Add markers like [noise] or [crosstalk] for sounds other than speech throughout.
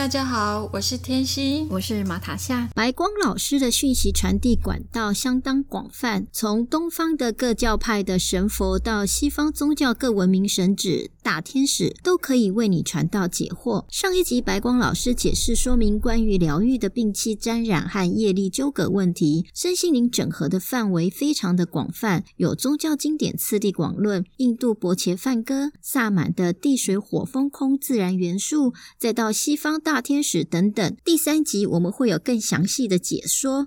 大家好，我是天心，我是马塔夏。白光老师的讯息传递管道相当广泛，从东方的各教派的神佛到西方宗教各文明神旨、大天使，都可以为你传道解惑。上一集白光老师解释说明关于疗愈的病气沾染和业力纠葛问题，身心灵整合的范围非常的广泛，有宗教经典次第广论、印度伯伽梵歌、萨满的地水火风空自然元素。再到西方大天使等等，第三集我们会有更详细的解说。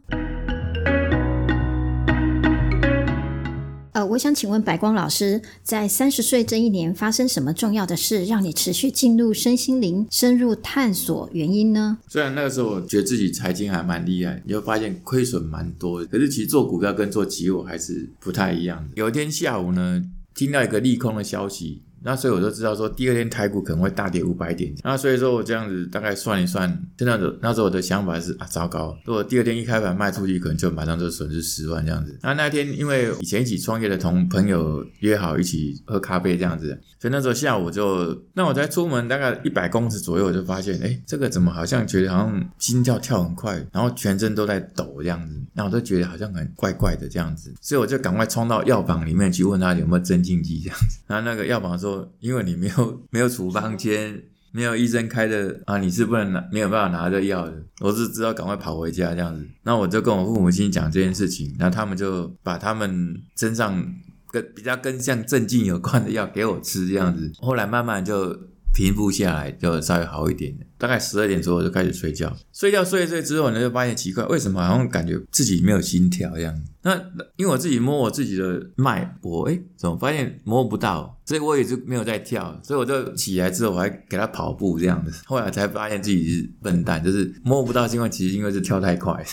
呃，我想请问白光老师，在三十岁这一年发生什么重要的事，让你持续进入身心灵深入探索原因呢？虽然那个时候我觉得自己财经还蛮厉害，你会发现亏损蛮多，可是其实做股票跟做期货还是不太一样的。有一天下午呢，听到一个利空的消息。那所以我就知道说，第二天台股可能会大跌五百点。那所以说我这样子大概算一算，现在的那时候我的想法是啊，糟糕，如果第二天一开盘卖出去，可能就马上就损失十万这样子。那那天因为以前一起创业的同朋友约好一起喝咖啡这样子，所以那时候下午就，那我才出门大概一百公尺左右，我就发现，哎，这个怎么好像觉得好像心跳跳很快，然后全身都在抖这样子，那我都觉得好像很怪怪的这样子，所以我就赶快冲到药房里面去问他有没有镇静剂这样子。然后那个药房说。因为你没有没有处方签，没有医生开的啊，你是不能拿，没有办法拿这药的。我是知道赶快跑回家这样子。那我就跟我父母亲讲这件事情，那他们就把他们身上跟比较跟像镇静有关的药给我吃这样子。后来慢慢就平复下来，就稍微好一点大概十二点左右就开始睡觉，睡觉睡一睡之后呢，就发现奇怪，为什么好像感觉自己没有心跳一样？那因为我自己摸我自己的脉搏，哎，怎么发现摸不到？所以我也就没有在跳，所以我就起来之后我还给他跑步这样子。后来才发现自己是笨蛋，就是摸不到，是因为其实因为是跳太快。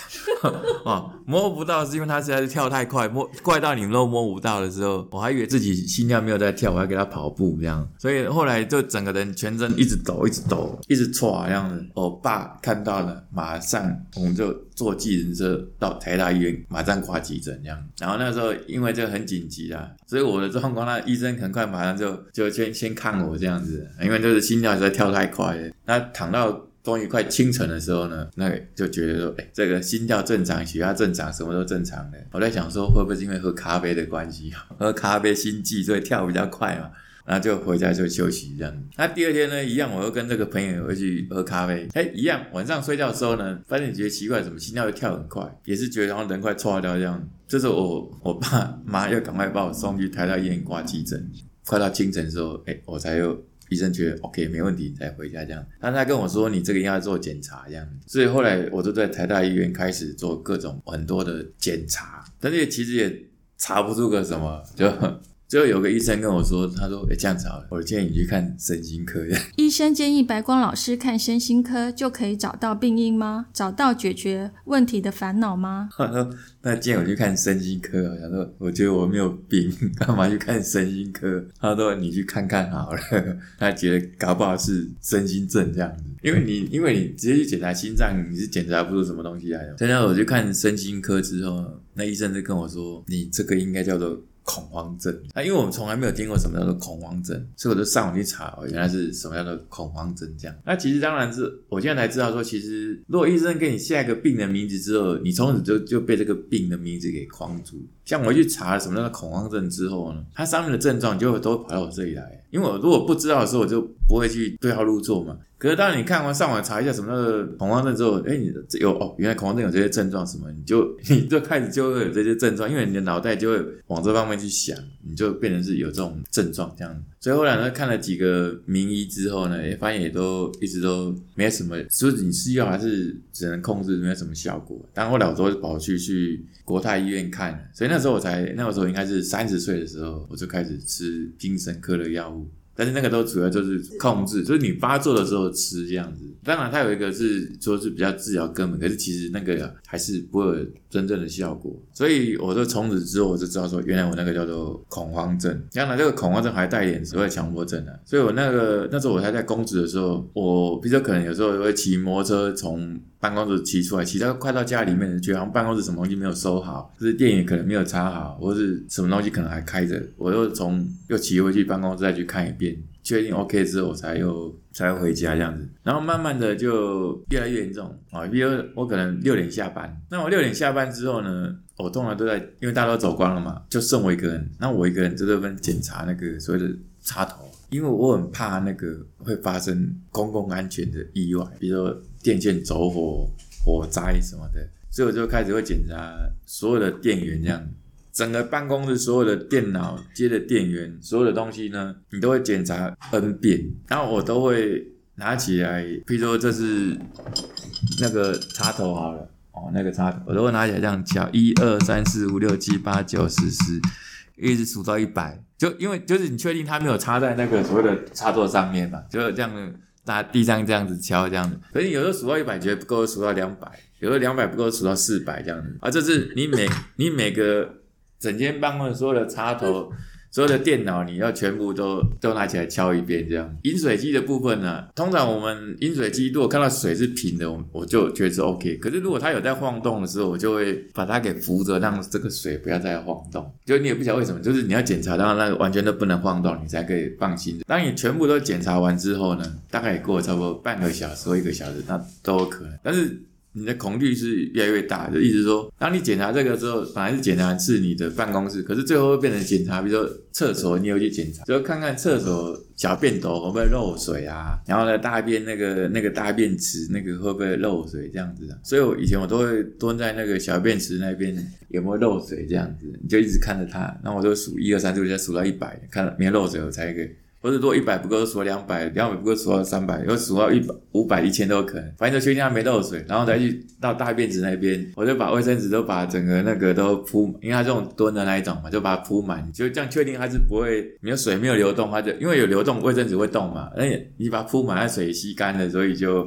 [laughs] 哦，摸不到是因为他实在是跳太快，摸快到你们都摸不到的时候，我还以为自己心跳没有在跳，我还给他跑步这样。所以后来就整个人全身一直抖，一直抖，一直错这样子。我爸看到了，马上我们就坐计程车到台大医院，马上挂急诊这样。然后那时候因为这很紧急啊，所以我的状况，那医生很快马上就就先先看我这样子，因为就是心跳实在跳太快了。那躺到终于快清晨的时候呢，那就觉得说，哎，这个心跳正常，血压正常，什么都正常的。我在想说，会不会是因为喝咖啡的关系，喝咖啡心悸，所以跳比较快嘛？然后就回家就休息这样。那第二天呢，一样，我又跟这个朋友回去喝咖啡。哎，一样，晚上睡觉的时候呢，发现觉得奇怪，怎么心跳会跳很快，也是觉得好像人快错掉这样。这时候我我爸妈又赶快把我送去台大医院挂急诊。快到清晨的时候，哎，我才又医生觉得 OK 没问题，才回家这样。但他跟我说，你这个应该做检查这样。所以后来我就在台大医院开始做各种很多的检查，但是其实也查不出个什么就。最后有个医生跟我说，他说：“哎，这样子好了，我建议你去看身心科。[laughs] ”医生建议白光老师看身心科，就可以找到病因吗？找到解决问题的烦恼吗？他说：“那建议我去看身心科。”他说：“我觉得我没有病，[laughs] 干嘛去看身心科？”他说：“你去看看好了。” [laughs] 他觉得搞不好是身心症这样子，因为你因为你直接去检查心脏，你是检查不出什么东西来的。现在我去看身心科之后，那医生就跟我说：“你这个应该叫做……”恐慌症啊，因为我们从来没有听过什么叫做恐慌症，所以我就上网去查，原来是什么叫做恐慌症这样。那其实当然是我现在才知道说，其实如果医生给你下一个病的名字之后，你从此就就被这个病的名字给框住。像我去查了什么叫做恐慌症之后呢，它上面的症状就会都跑到我这里来，因为我如果不知道的时候，我就不会去对号入座嘛。可是当你看完上网查一下什么叫恐慌症之后，哎，你有哦，原来恐慌症有这些症状什么，你就 [laughs] 你就开始就会有这些症状，因为你的脑袋就会往这方面去想，你就变成是有这种症状这样。所以后来呢，看了几个名医之后呢，也发现也都一直都没什么，所以你吃药还是只能控制，没有什么效果。但后来我都跑去去国泰医院看，所以那时候我才那个时候应该是三十岁的时候，我就开始吃精神科的药物。但是那个都主要就是控制，就是你发作的时候吃这样子。当然，它有一个是说是比较治疗根本，可是其实那个还是不会有真正的效果。所以我就从此之后我就知道说，原来我那个叫做恐慌症。当然，这个恐慌症还带一点所谓强迫症啊。所以我那个那时候我还在公职的时候，我比如说可能有时候会骑摩托车从办公室骑出来，骑到快到家里面，觉得办公室什么东西没有收好，就是电源可能没有插好，或是什么东西可能还开着，我又从又骑回去办公室再去看一遍。确定 OK 之后，我才又才回家这样子，然后慢慢的就越来越严重啊。比如我可能六点下班，那我六点下班之后呢，我通常都在，因为大家都走光了嘛，就剩我一个人。那我一个人就在那边检查那个所谓的插头，因为我很怕那个会发生公共安全的意外，比如说电线走火、火灾什么的，所以我就开始会检查所有的电源这样。整个办公室所有的电脑接的电源，所有的东西呢，你都会检查 n 遍，然后我都会拿起来，比如说这是那个插头好了，哦，那个插头，我都会拿起来这样敲，一二三四五六七八九十十，一直数到一百，就因为就是你确定它没有插在那个所谓的插座上面嘛，就这样在地上这样子敲这样子，所以有时候数到一百觉得不够，数到两百，有时候两百不够，数到四百这样子，啊，这是你每你每个。整间办公室所有的插头、所有的电脑，你要全部都都拿起来敲一遍，这样。饮水机的部分呢，通常我们饮水机如果看到水是平的，我我就觉得是 OK。可是如果它有在晃动的时候，我就会把它给扶着，让这个水不要再晃动。就你也不晓得为什么，就是你要检查到那个完全都不能晃动，你才可以放心。当你全部都检查完之后呢，大概过了差不多半个小时或一个小时，那都有可能。但是你的恐惧是越来越大，就意思说，当你检查这个之后，本来是检查是你的办公室，可是最后会变成检查，比如说厕所，你有去检查，就看看厕所小便斗会不会漏水啊，然后呢，大便那个那个大便池那个会不会漏水这样子啊？所以我以前我都会蹲在那个小便池那边有没有漏水这样子，你就一直看着它，然后我就数一二三四五，再数到一百，看没有漏水我才给。或者说一百不够，数两百，两百不够，数到三百，又数到一百、五百、一千都有可能。反正就确定它没漏水，然后再去到大便池那边，我就把卫生纸都把整个那个都铺，因为它这种蹲的那一种嘛，就把它铺满，就这样确定它是不会没有水没有流动，它就因为有流动，卫生纸会动嘛，而且你把它铺满，那水吸干了，所以就。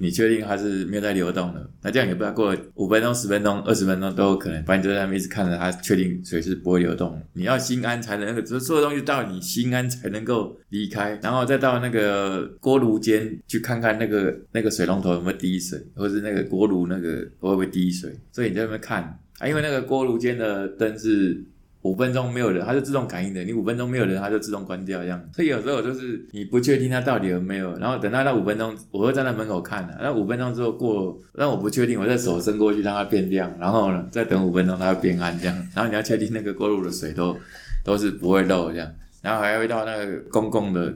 你确定它是没有在流动的？那这样也不知道过五分钟、十分钟、二十分钟都有可能。反正就在那边一直看着它，确定水是不会流动。你要心安才能那个，就是所有东西到你心安才能够离开，然后再到那个锅炉间去看看那个那个水龙头有没有滴水，或是那个锅炉那个会不会滴水。所以你在那边看啊，因为那个锅炉间的灯是。五分钟没有人，它就自动感应的。你五分钟没有人，它就自动关掉这样。所以有时候就是你不确定它到底有没有，然后等到那五分钟，我会站在门口看的。那五分钟之后过，那我不确定，我再手伸过去让它变亮，然后呢再等五分钟它会变暗这样。然后你要确定那个过路的水都都是不会漏这样。然后还会到那个公共的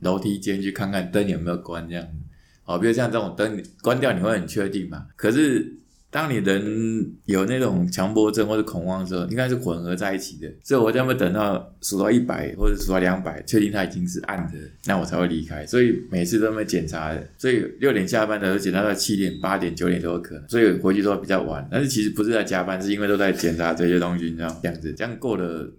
楼梯间去看看灯有没有关这样。哦，比如像这种灯关掉，你会很确定嘛？可是。当你人有那种强迫症或者恐慌的时候，应该是混合在一起的。所以我将会等到数到一百或者数到两百，确定它已经是暗的，那我才会离开。所以每次都会检查，所以六点下班的时候检查到七点、八点、九点都有可能。所以回去都比较晚，但是其实不是在加班，是因为都在检查这些东西，你知道这样子，这样过了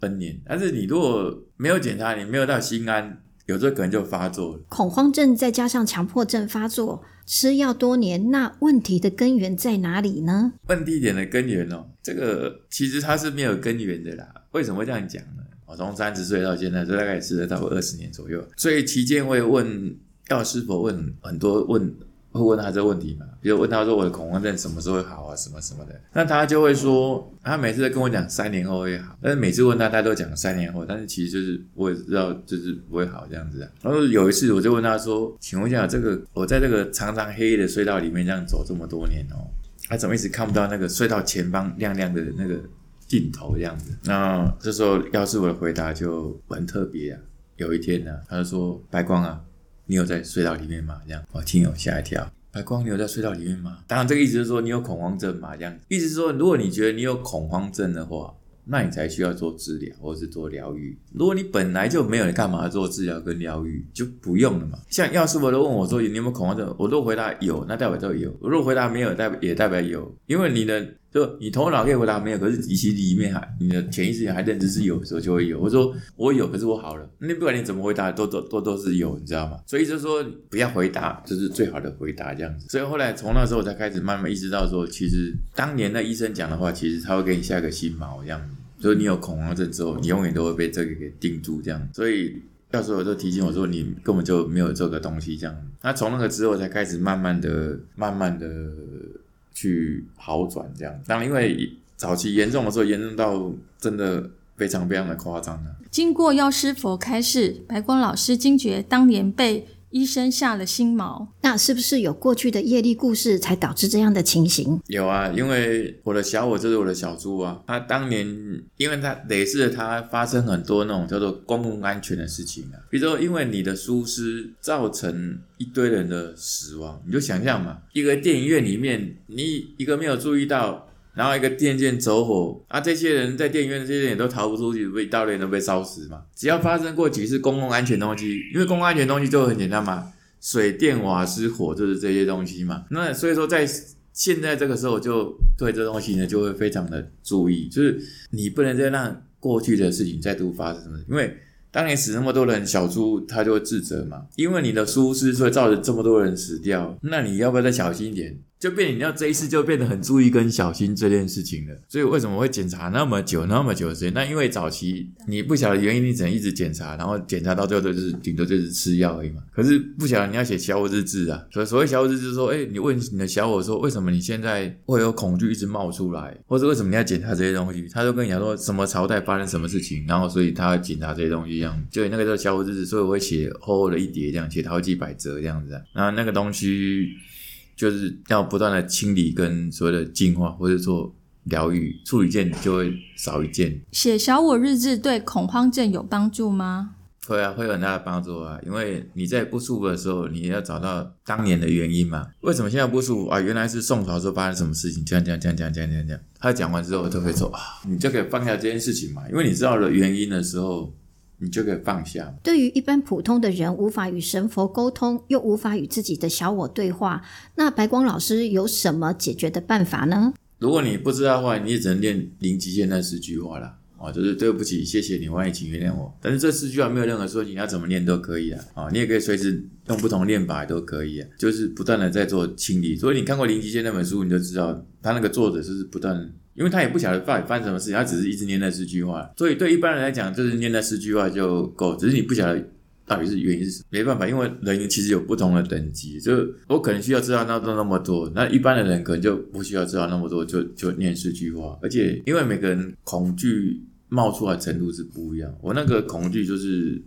N 年。但是你如果没有检查，你没有到心安，有时候可能就发作了。恐慌症再加上强迫症发作。吃药多年，那问题的根源在哪里呢？问题点的根源哦，这个其实它是没有根源的啦。为什么会这样讲呢？我从三十岁到现在，这大概吃了差不多二十年左右，所以期间我也问药师傅问很多问。会问他这个问题嘛？比如问他说我的恐慌症什么时候会好啊？什么什么的，那他就会说，他每次都跟我讲三年后会好，但是每次问他，他都讲三年后，但是其实就是我也知道就是不会好这样子啊。然后有一次我就问他说，请问一下，这个我在这个长长黑夜的隧道里面这样走这么多年哦，他怎么一直看不到那个隧道前方亮亮的那个尽头这样子？那这时候要是我的回答就很特别啊。有一天呢，他就说白光啊。你有在隧道里面吗？这样，我听友吓一跳。白光，你有在隧道里面吗？当然，这个意思是说你有恐慌症嘛？这样，意思是说，如果你觉得你有恐慌症的话，那你才需要做治疗或是做疗愈。如果你本来就没有，你干嘛做治疗跟疗愈？就不用了嘛。像药师佛都问我说你有没有恐慌症，我都回答有，那代表都有。如果回答没有，代也代表有，因为你的就你头脑可以回答没有，可是其实里面还你的潜意识还认知是有的时候就会有。我说我有，可是我好了。那不管你怎么回答，都都都都是有，你知道吗？所以就说不要回答，这是最好的回答，这样子。所以后来从那时候我才开始慢慢意识到说，其实当年那医生讲的话，其实他会给你下个心锚，这样子。所以你有恐慌症之后，你永远都会被这个给定住，这样。所以教授就提醒我说，你根本就没有这个东西，这样。那从那个之后才开始慢慢的、慢慢的去好转，这样。当，因为早期严重的时候，严重到真的非常非常的夸张了。经过药师佛开示，白光老师惊觉当年被医生下了心锚。那是不是有过去的业力故事才导致这样的情形？有啊，因为我的小我就是我的小猪啊，他当年因为他累世他发生很多那种叫做公共安全的事情啊，比如说因为你的疏失造成一堆人的死亡，你就想象嘛，一个电影院里面你一个没有注意到。然后一个电线走火啊，这些人在电影院，这些人也都逃不出去，被大连都被烧死嘛。只要发生过几次公共安全东西，因为公共安全东西就很简单嘛，水电瓦斯火就是这些东西嘛。那所以说在现在这个时候，就对这东西呢就会非常的注意，就是你不能再让过去的事情再度发生了，因为当你死那么多人，小猪他就会自责嘛，因为你的疏失所以造成这么多人死掉，那你要不要再小心一点？就变你要这一次就变得很注意跟小心这件事情了，所以为什么会检查那么久那么久的时间？那因为早期你不晓得原因，你只能一直检查，然后检查到最后就是顶多就是吃药而已嘛。可是不晓得你要写小我日志啊，所所谓小我日志说，哎，你问你的小我说，为什么你现在会有恐惧一直冒出来，或者为什么你要检查这些东西？他就跟你讲说什么朝代发生什么事情，然后所以他要检查这些东西就那个叫小我日志，所以我会写厚厚的一叠这样，写好几百折这样子啊。那那个东西。就是要不断的清理跟所谓的净化，或者说疗愈，处理件就会少一件。写小我日志对恐慌症有帮助吗？会啊，会有很大的帮助啊。因为你在不舒服的时候，你要找到当年的原因嘛。为什么现在不舒服啊？原来是宋朝时候发生什么事情？这样这样这样这样这样这样。他讲完之后，都会说啊，你就可以放下这件事情嘛。因为你知道了原因的时候。你就可以放下。对于一般普通的人，无法与神佛沟通，又无法与自己的小我对话，那白光老师有什么解决的办法呢？如果你不知道的话，你也只能念零极限那四句话了啊，就是对不起，谢谢你，欢迎请原谅我。但是这四句话没有任何说你要怎么念都可以啊，啊，你也可以随时用不同念法都可以啊，就是不断的在做清理。所以你看过零极限那本书，你就知道他那个作者是不断。因为他也不晓得到底发生什么事情，他只是一直念那四句话，所以对一般人来讲，就是念那四句话就够。只是你不晓得到底是原因是什么，没办法，因为人其实有不同的等级，就我可能需要知道那那那么多，那一般的人可能就不需要知道那么多，就就念四句话。而且因为每个人恐惧冒出来程度是不一样，我那个恐惧就是。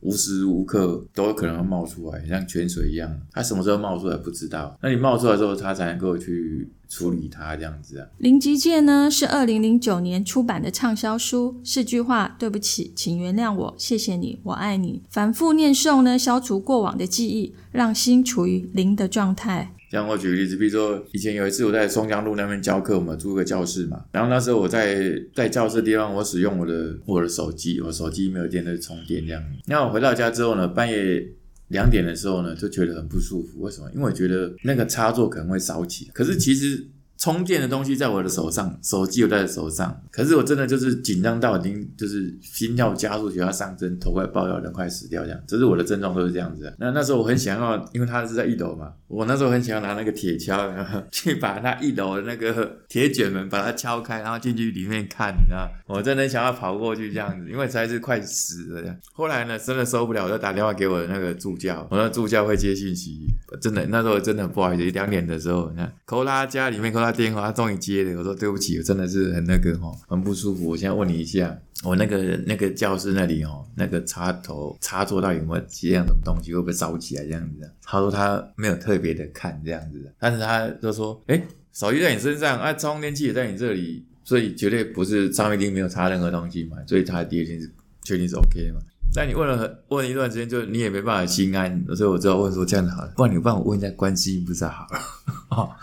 无时无刻都有可能会冒出来，像泉水一样。它什么时候冒出来不知道，那你冒出来之后，它才能够去处理它这样子啊。零极界呢是二零零九年出版的畅销书，四句话：对不起，请原谅我，谢谢你，我爱你。反复念诵呢，消除过往的记忆，让心处于零的状态。像我举个例子，比如说以前有一次我在松江路那边教课，我们租个教室嘛，然后那时候我在在教室地方，我使用我的我的手机，我手机没有电在充电这样。那我回到家之后呢，半夜两点的时候呢，就觉得很不舒服。为什么？因为我觉得那个插座可能会烧起，可是其实。充电的东西在我的手上，手机又在手上，可是我真的就是紧张到已经就是心跳加速，血压上升，头快爆掉，人快死掉这样，这是我的症状都是这样子。那那时候我很想要，因为他是在一楼嘛，我那时候很想要拿那个铁锹然后 [laughs] 去把他一楼的那个铁卷门把它敲开，然后进去里面看，你知道，我真的想要跑过去这样子，因为实在是快死了这样。后来呢，真的受不了，我就打电话给我的那个助教，我那助教会接信息，真的那时候真的很不好意思，两点的时候，你看扣他家里面扣。他电话，他终于接了。我说对不起，我真的是很那个哈，很不舒服。我现在问你一下，我那个那个教室那里哦，那个插头插座到底有没有接样的东西，会不会烧起来这样子？他说他没有特别的看这样子，但是他就说，哎，手机在你身上，啊，充电器也在你这里，所以绝对不是上面一定没有插任何东西嘛。所以他第二天是确定是 OK 嘛。但你问了问一段时间，就你也没办法心安，所以我只好问说这样子好了，不然你帮我问一下观世音菩萨好了，[laughs]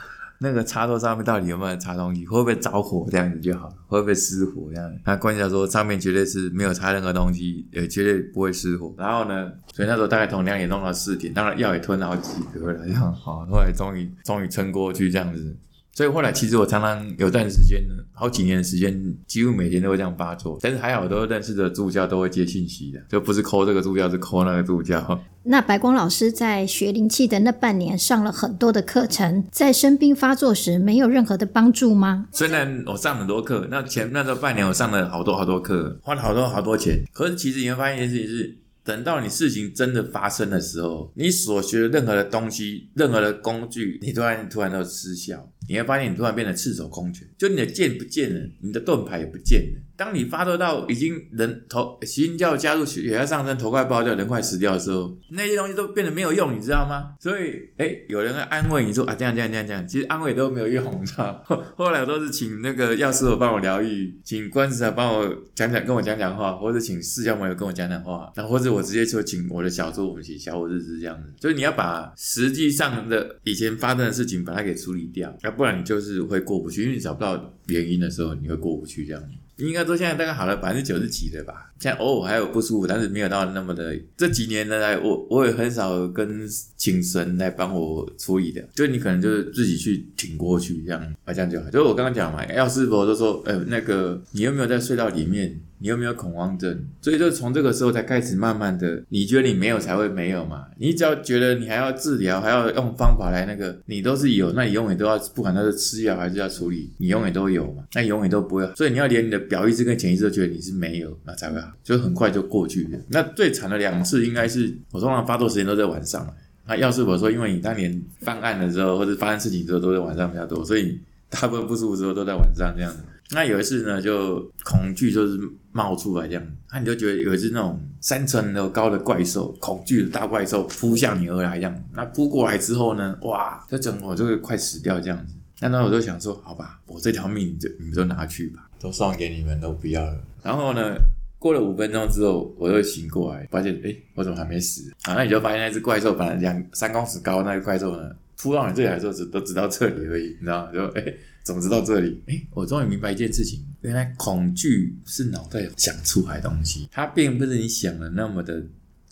那个插座上面到底有没有插东西？会不会着火？这样子就好了。会不会失火？这样？他关键说上面绝对是没有插任何东西，也绝对不会失火。然后呢，所以那时候大概同样也弄了四点，当然药也吞了好几颗了，这样好。后来终于终于撑过去，这样子。所以后来其实我常常有段时间呢，好几年的时间，几乎每天都会这样发作。但是还好，都认识的助教都会接信息的，就不是抠这个助教，是抠那个助教。那白光老师在学灵气的那半年上了很多的课程，在生病发作时没有任何的帮助吗？虽然我上很多课，那前那时候半年我上了好多好多课，花了好多好多钱，可是其实你会发现一件事情是。等到你事情真的发生的时候，你所学的任何的东西、任何的工具，你突然突然都失效。你会发现，你突然变得赤手空拳，就你的剑不见了，你的盾牌也不见了。当你发作到已经人头心跳加速、血压上升、头快爆掉、人快死掉的时候，那些东西都变得没有用，你知道吗？所以，哎，有人安慰你说啊，这样这样这样这样，其实安慰都没有用，你知道？[laughs] 后来我都是请那个药师傅帮我疗愈，请观世啊帮我讲讲，跟我讲讲话，或者请释迦牟尼跟我讲讲话，然后或者我直接就请我的小猪我们写小我日志这样子。所以你要把实际上的以前发生的事情把它给处理掉。要不然你就是会过不去，因为你找不到原因的时候，你会过不去这样。应该说现在大概好了百分之九十几了吧。现在偶尔还有不舒服，但是没有到那么的。这几年呢，我我也很少跟请神来帮我处理的，就你可能就是自己去挺过去这样，啊这样就好。就我刚刚讲嘛，要师佛就说，呃，那个你有没有在隧道里面？你有没有恐慌症？所以就从这个时候才开始慢慢的，你觉得你没有才会没有嘛？你只要觉得你还要治疗，还要用方法来那个，你都是有，那你永远都要，不管他是吃药还是要处理，你永远都有嘛？那永远都不会。所以你要连你的表意识跟潜意识都觉得你是没有，那才会好，就很快就过去了。那最惨的两次应该是我通常发作时间都在晚上。那要是我说，因为你当年犯案的时候或者发生事情之后都在晚上比较多，所以大部分不舒服时候都在晚上这样子。那有一次呢，就恐惧就是冒出来这样，那你就觉得有一只那种三层楼高的怪兽，恐惧的大怪兽扑向你而来这样。那扑过来之后呢，哇，这整我就会快死掉这样子。那那我就想说，好吧，我这条命就你们都拿去吧，都送给你们，都不要了。然后呢，过了五分钟之后，我又醒过来，发现哎，我怎么还没死？啊，那你就发现那只怪兽，本来两三公尺高那个怪兽呢，扑到你这里来时候，只都只到这里而已，你知道吗？就哎。怎么知道这里？哎，我终于明白一件事情，原来恐惧是脑袋想出来的东西，它并不是你想的那么的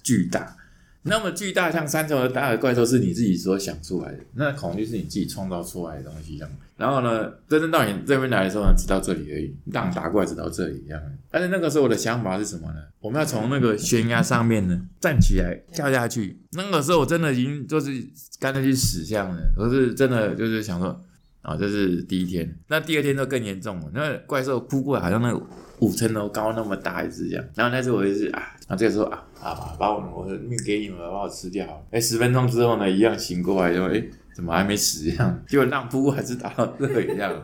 巨大，那么巨大像三层楼大的怪兽是你自己所想出来的，那恐惧是你自己创造出来的东西，这样。然后呢，真正到你这边来的时候呢，只到这里而已，让打过来只到这里一样。但是那个时候我的想法是什么呢？我们要从那个悬崖上面呢站起来跳下去。那个时候我真的已经就是干脆去死这样了，我是真的就是想说。啊，这是第一天，那第二天就更严重了。那怪兽扑过来，好像那五层楼高那么大一只这样。然后那次我就是啊，然后这个时候啊啊，把我我的命给你们，把我吃掉。哎，十分钟之后呢，一样醒过来，就哎。怎么还没死一样？结果浪扑还是打到这个一样，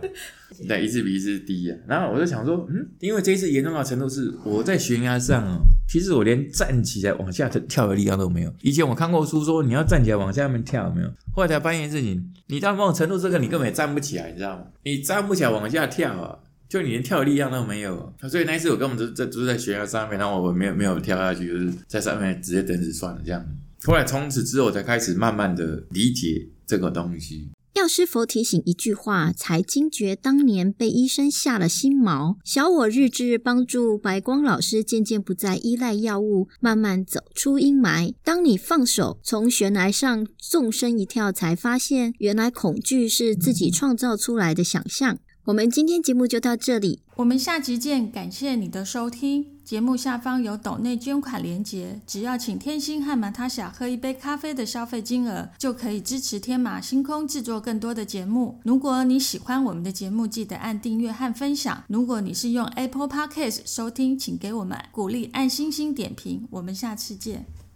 那，一次比一次低啊。然后我就想说，嗯，因为这一次严重到程度是我在悬崖上哦，其实我连站起来往下跳的力量都没有。以前我看过书说你要站起来往下面跳，没有？后来才发现事情，你到某种程度这个你根本站不起来，你知道吗？你站不起来往下跳啊，就你连跳的力量都没有。所以那一次我根本就在就在悬崖上面，然后我没有没有跳下去，就是在上面直接等死算了这样。后来从此之后才开始慢慢的理解。这个东西，药师佛提醒一句话，才惊觉当年被医生下了心锚。小我日志帮助白光老师渐渐不再依赖药物，慢慢走出阴霾。当你放手，从悬崖上纵身一跳，才发现原来恐惧是自己创造出来的想象。我们今天节目就到这里，我们下集见。感谢你的收听。节目下方有斗内捐款连结，只要请天星和马塔霞喝一杯咖啡的消费金额，就可以支持天马星空制作更多的节目。如果你喜欢我们的节目，记得按订阅和分享。如果你是用 Apple Podcast 收听，请给我们鼓励，按星星点评。我们下次见。